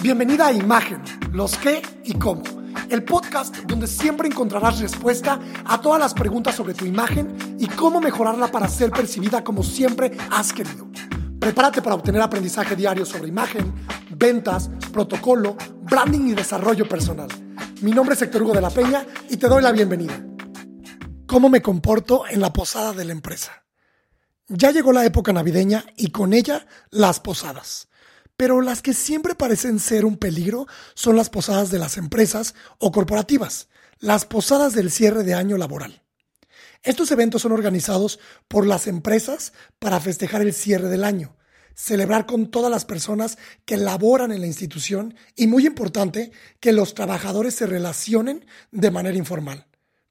Bienvenida a Imagen, los qué y cómo. El podcast donde siempre encontrarás respuesta a todas las preguntas sobre tu imagen y cómo mejorarla para ser percibida como siempre has querido. Prepárate para obtener aprendizaje diario sobre imagen, ventas, protocolo, branding y desarrollo personal. Mi nombre es Héctor Hugo de la Peña y te doy la bienvenida. ¿Cómo me comporto en la posada de la empresa? Ya llegó la época navideña y con ella las posadas. Pero las que siempre parecen ser un peligro son las posadas de las empresas o corporativas, las posadas del cierre de año laboral. Estos eventos son organizados por las empresas para festejar el cierre del año, celebrar con todas las personas que laboran en la institución y, muy importante, que los trabajadores se relacionen de manera informal.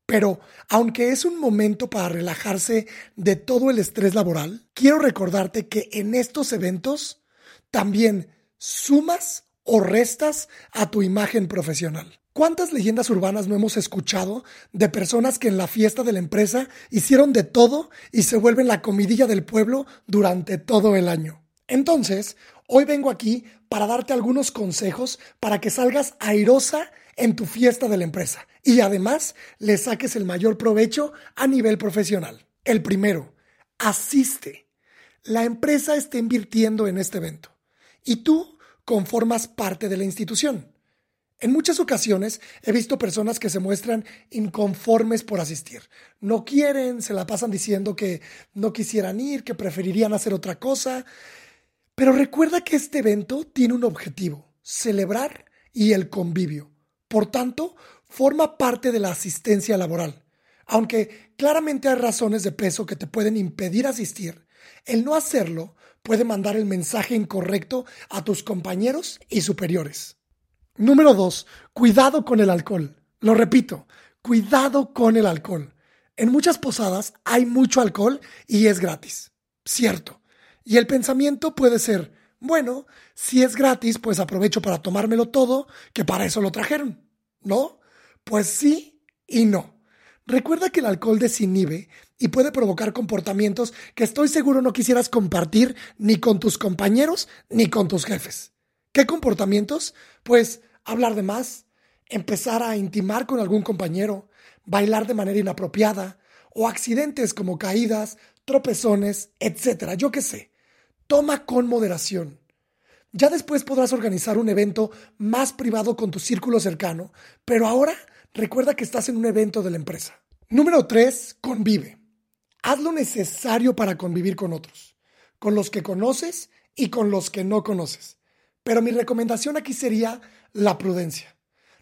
Pero, aunque es un momento para relajarse de todo el estrés laboral, quiero recordarte que en estos eventos también sumas o restas a tu imagen profesional. ¿Cuántas leyendas urbanas no hemos escuchado de personas que en la fiesta de la empresa hicieron de todo y se vuelven la comidilla del pueblo durante todo el año? Entonces, hoy vengo aquí para darte algunos consejos para que salgas airosa en tu fiesta de la empresa y además le saques el mayor provecho a nivel profesional. El primero, asiste. La empresa está invirtiendo en este evento y tú conformas parte de la institución. En muchas ocasiones he visto personas que se muestran inconformes por asistir. No quieren, se la pasan diciendo que no quisieran ir, que preferirían hacer otra cosa. Pero recuerda que este evento tiene un objetivo, celebrar y el convivio. Por tanto, forma parte de la asistencia laboral. Aunque claramente hay razones de peso que te pueden impedir asistir, el no hacerlo puede mandar el mensaje incorrecto a tus compañeros y superiores. Número 2. Cuidado con el alcohol. Lo repito, cuidado con el alcohol. En muchas posadas hay mucho alcohol y es gratis. Cierto. Y el pensamiento puede ser, bueno, si es gratis, pues aprovecho para tomármelo todo, que para eso lo trajeron. ¿No? Pues sí y no. Recuerda que el alcohol desinhibe y puede provocar comportamientos que estoy seguro no quisieras compartir ni con tus compañeros ni con tus jefes. ¿Qué comportamientos? Pues hablar de más, empezar a intimar con algún compañero, bailar de manera inapropiada o accidentes como caídas, tropezones, etc. Yo qué sé. Toma con moderación. Ya después podrás organizar un evento más privado con tu círculo cercano, pero ahora recuerda que estás en un evento de la empresa. Número 3. Convive. Haz lo necesario para convivir con otros, con los que conoces y con los que no conoces. Pero mi recomendación aquí sería la prudencia.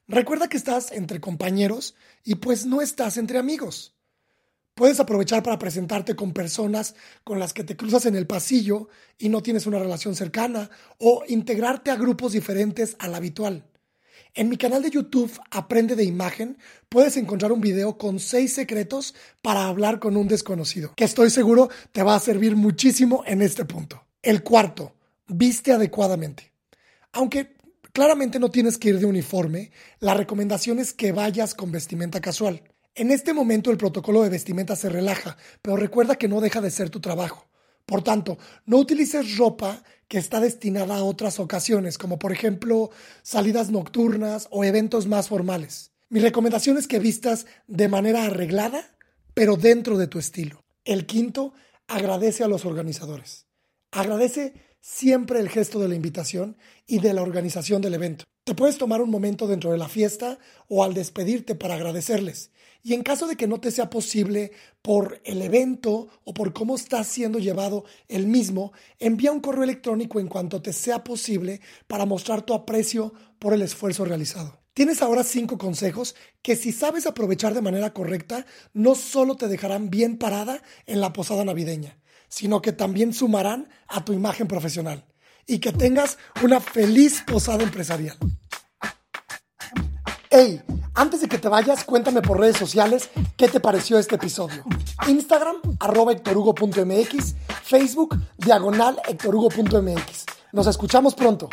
Recuerda que estás entre compañeros y pues no estás entre amigos. Puedes aprovechar para presentarte con personas con las que te cruzas en el pasillo y no tienes una relación cercana o integrarte a grupos diferentes al habitual. En mi canal de YouTube Aprende de Imagen puedes encontrar un video con seis secretos para hablar con un desconocido, que estoy seguro te va a servir muchísimo en este punto. El cuarto, viste adecuadamente. Aunque claramente no tienes que ir de uniforme, la recomendación es que vayas con vestimenta casual. En este momento el protocolo de vestimenta se relaja, pero recuerda que no deja de ser tu trabajo. Por tanto, no utilices ropa que está destinada a otras ocasiones, como por ejemplo salidas nocturnas o eventos más formales. Mi recomendación es que vistas de manera arreglada, pero dentro de tu estilo. El quinto, agradece a los organizadores. Agradece siempre el gesto de la invitación y de la organización del evento. Te puedes tomar un momento dentro de la fiesta o al despedirte para agradecerles. Y en caso de que no te sea posible por el evento o por cómo está siendo llevado el mismo, envía un correo electrónico en cuanto te sea posible para mostrar tu aprecio por el esfuerzo realizado. Tienes ahora cinco consejos que si sabes aprovechar de manera correcta, no solo te dejarán bien parada en la posada navideña, sino que también sumarán a tu imagen profesional y que tengas una feliz posada empresarial. Hey, antes de que te vayas, cuéntame por redes sociales qué te pareció este episodio. Instagram, arroba hectorugo.mx, Facebook, diagonal hectorugo.mx. Nos escuchamos pronto.